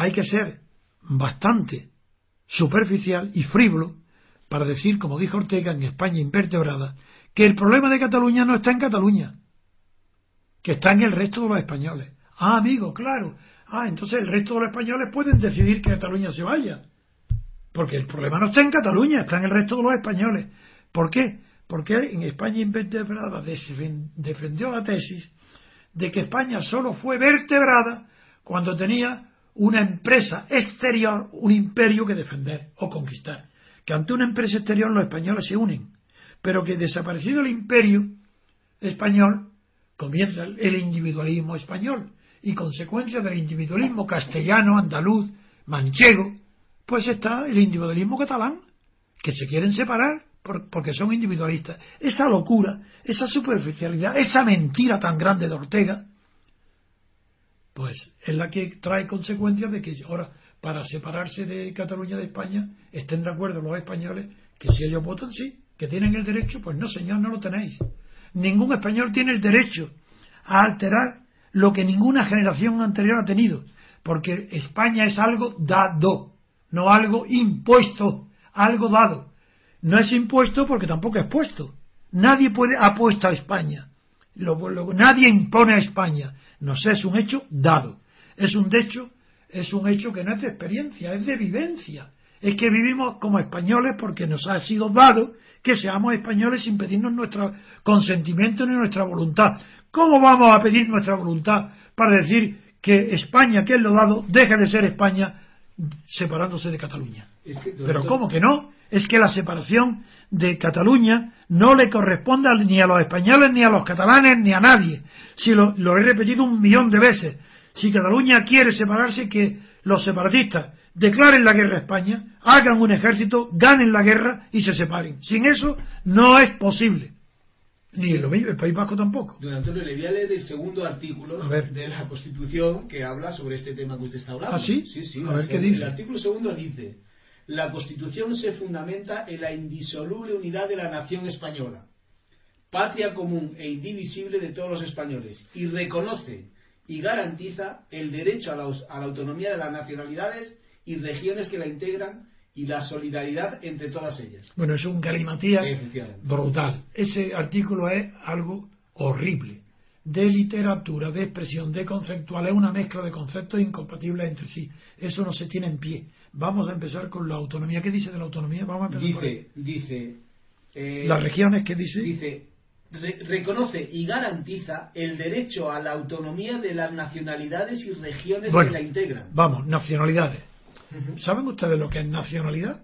Hay que ser bastante superficial y frívolo para decir, como dijo Ortega en España invertebrada, que el problema de Cataluña no está en Cataluña, que está en el resto de los españoles. Ah, amigo, claro. Ah, entonces el resto de los españoles pueden decidir que Cataluña se vaya. Porque el problema no está en Cataluña, está en el resto de los españoles. ¿Por qué? Porque en España invertebrada defendió la tesis de que España solo fue vertebrada cuando tenía una empresa exterior, un imperio que defender o conquistar. Que ante una empresa exterior los españoles se unen, pero que desaparecido el imperio español comienza el individualismo español y consecuencia del individualismo castellano, andaluz, manchego, pues está el individualismo catalán, que se quieren separar porque son individualistas. Esa locura, esa superficialidad, esa mentira tan grande de Ortega, pues es la que trae consecuencias de que ahora, para separarse de Cataluña de España, estén de acuerdo los españoles que si ellos votan sí, que tienen el derecho, pues no, señor, no lo tenéis. Ningún español tiene el derecho a alterar lo que ninguna generación anterior ha tenido, porque España es algo dado, no algo impuesto, algo dado. No es impuesto porque tampoco es puesto. Nadie puede apuesta a España. Nadie impone a España. No sé, es un hecho dado. Es un hecho, es un hecho que no es de experiencia, es de vivencia. Es que vivimos como españoles porque nos ha sido dado que seamos españoles sin pedirnos nuestro consentimiento ni nuestra voluntad. ¿Cómo vamos a pedir nuestra voluntad para decir que España, que es lo dado, deje de ser España separándose de Cataluña? Pero ¿cómo que no? Es que la separación de Cataluña no le corresponde ni a los españoles, ni a los catalanes, ni a nadie. Si lo, he repetido un millón de veces. Si Cataluña quiere separarse, que los separatistas declaren la guerra a España, hagan un ejército, ganen la guerra y se separen. Sin eso no es posible. Ni lo mismo, el País Vasco tampoco. Don Antonio, le voy a leer el segundo artículo de la Constitución que habla sobre este tema que usted está hablando. ¿Ah, sí? Sí, sí. A ver qué dice. El artículo segundo dice la Constitución se fundamenta en la indisoluble unidad de la nación española, patria común e indivisible de todos los españoles, y reconoce y garantiza el derecho a la, autonomía de las nacionalidades y regiones que la integran y la solidaridad entre todas ellas. Bueno, es un galimatía brutal. Ese artículo es algo horrible. De literatura, de expresión, de conceptual, es una mezcla de conceptos incompatibles entre sí. Eso no se tiene en pie. Vamos a empezar con la autonomía. ¿Qué dice de la autonomía? Vamos a empezar dice, dice. Eh, ¿Las regiones qué dice? Dice, reconoce y garantiza el derecho a la autonomía de las nacionalidades y regiones que la integran. Vamos, nacionalidades. ¿Saben ustedes lo que es nacionalidad?